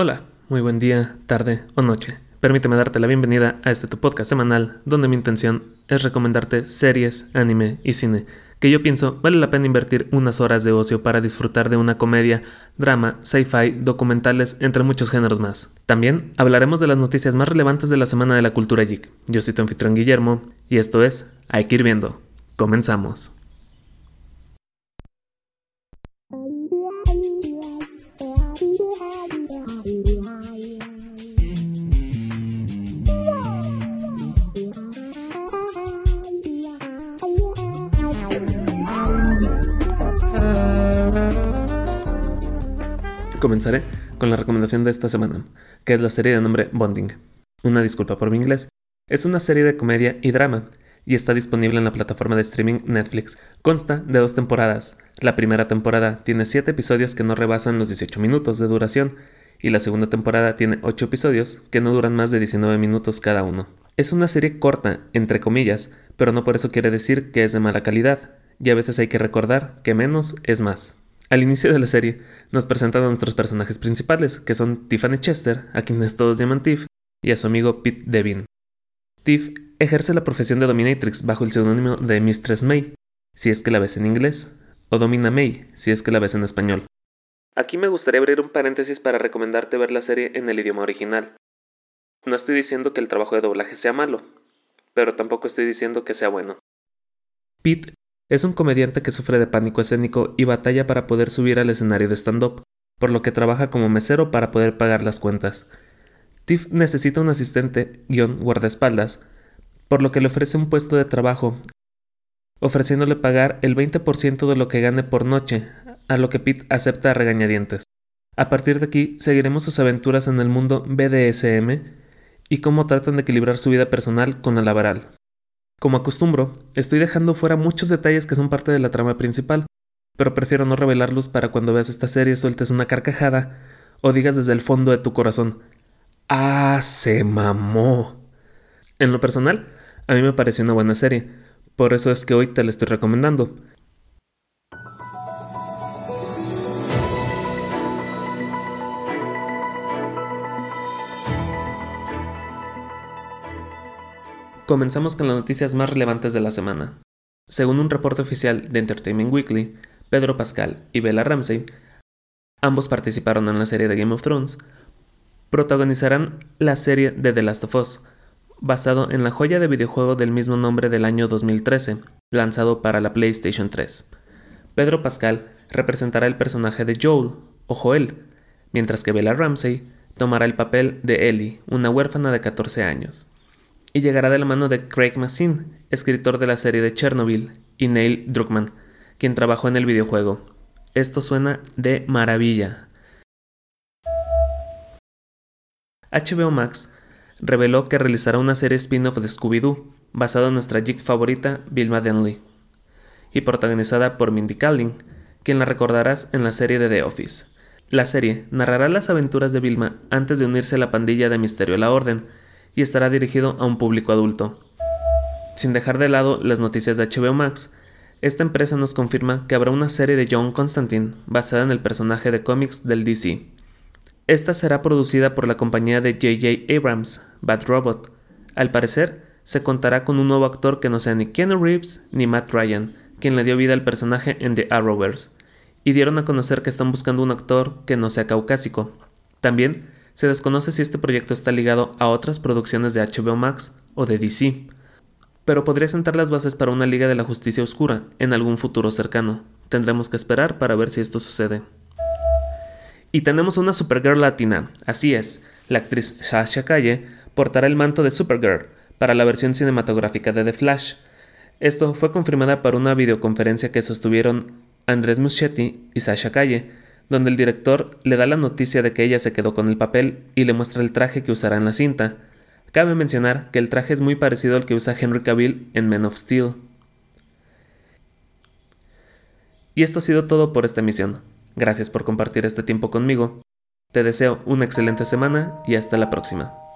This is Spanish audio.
Hola, muy buen día, tarde o noche. Permíteme darte la bienvenida a este tu podcast semanal, donde mi intención es recomendarte series, anime y cine, que yo pienso vale la pena invertir unas horas de ocio para disfrutar de una comedia, drama, sci-fi, documentales, entre muchos géneros más. También hablaremos de las noticias más relevantes de la semana de la cultura geek. Yo soy tu anfitrión Guillermo, y esto es Hay que ir viendo. Comenzamos. Comenzaré con la recomendación de esta semana, que es la serie de nombre Bonding. Una disculpa por mi inglés. Es una serie de comedia y drama, y está disponible en la plataforma de streaming Netflix. Consta de dos temporadas. La primera temporada tiene 7 episodios que no rebasan los 18 minutos de duración, y la segunda temporada tiene 8 episodios que no duran más de 19 minutos cada uno. Es una serie corta, entre comillas, pero no por eso quiere decir que es de mala calidad, y a veces hay que recordar que menos es más. Al inicio de la serie, nos presentan a nuestros personajes principales, que son Tiffany Chester, a quienes todos llaman Tiff, y a su amigo Pete Devin. Tiff ejerce la profesión de dominatrix bajo el seudónimo de Mistress May, si es que la ves en inglés, o Domina May, si es que la ves en español. Aquí me gustaría abrir un paréntesis para recomendarte ver la serie en el idioma original. No estoy diciendo que el trabajo de doblaje sea malo, pero tampoco estoy diciendo que sea bueno. Pete es un comediante que sufre de pánico escénico y batalla para poder subir al escenario de stand-up, por lo que trabaja como mesero para poder pagar las cuentas. Tiff necesita un asistente, guion guardaespaldas, por lo que le ofrece un puesto de trabajo, ofreciéndole pagar el 20% de lo que gane por noche, a lo que Pete acepta a regañadientes. A partir de aquí seguiremos sus aventuras en el mundo BDSM y cómo tratan de equilibrar su vida personal con la laboral. Como acostumbro, estoy dejando fuera muchos detalles que son parte de la trama principal, pero prefiero no revelarlos para cuando veas esta serie sueltes una carcajada o digas desde el fondo de tu corazón, ¡Ah, se mamó! En lo personal, a mí me pareció una buena serie, por eso es que hoy te la estoy recomendando. Comenzamos con las noticias más relevantes de la semana. Según un reporte oficial de Entertainment Weekly, Pedro Pascal y Bella Ramsey, ambos participaron en la serie de Game of Thrones, protagonizarán la serie de The Last of Us, basado en la joya de videojuego del mismo nombre del año 2013, lanzado para la PlayStation 3. Pedro Pascal representará el personaje de Joel, o Joel, mientras que Bella Ramsey tomará el papel de Ellie, una huérfana de 14 años y llegará de la mano de Craig Mazin, escritor de la serie de Chernobyl, y Neil Druckmann, quien trabajó en el videojuego. Esto suena de maravilla. HBO Max reveló que realizará una serie spin-off de Scooby-Doo, basada en nuestra geek favorita, Vilma Denley, y protagonizada por Mindy Kaling, quien la recordarás en la serie de The Office. La serie narrará las aventuras de Vilma antes de unirse a la pandilla de Misterio a la Orden, y estará dirigido a un público adulto. Sin dejar de lado las noticias de HBO Max, esta empresa nos confirma que habrá una serie de John Constantine basada en el personaje de cómics del DC. Esta será producida por la compañía de J.J. Abrams, Bad Robot. Al parecer, se contará con un nuevo actor que no sea ni Ken Reeves ni Matt Ryan, quien le dio vida al personaje en The Arrowverse, y dieron a conocer que están buscando un actor que no sea caucásico. También se desconoce si este proyecto está ligado a otras producciones de HBO Max o de DC, pero podría sentar las bases para una Liga de la Justicia Oscura en algún futuro cercano. Tendremos que esperar para ver si esto sucede. Y tenemos una Supergirl latina, así es, la actriz Sasha Calle portará el manto de Supergirl para la versión cinematográfica de The Flash. Esto fue confirmada por una videoconferencia que sostuvieron Andrés Muschietti y Sasha Calle, donde el director le da la noticia de que ella se quedó con el papel y le muestra el traje que usará en la cinta. Cabe mencionar que el traje es muy parecido al que usa Henry Cavill en Men of Steel. Y esto ha sido todo por esta emisión. Gracias por compartir este tiempo conmigo. Te deseo una excelente semana y hasta la próxima.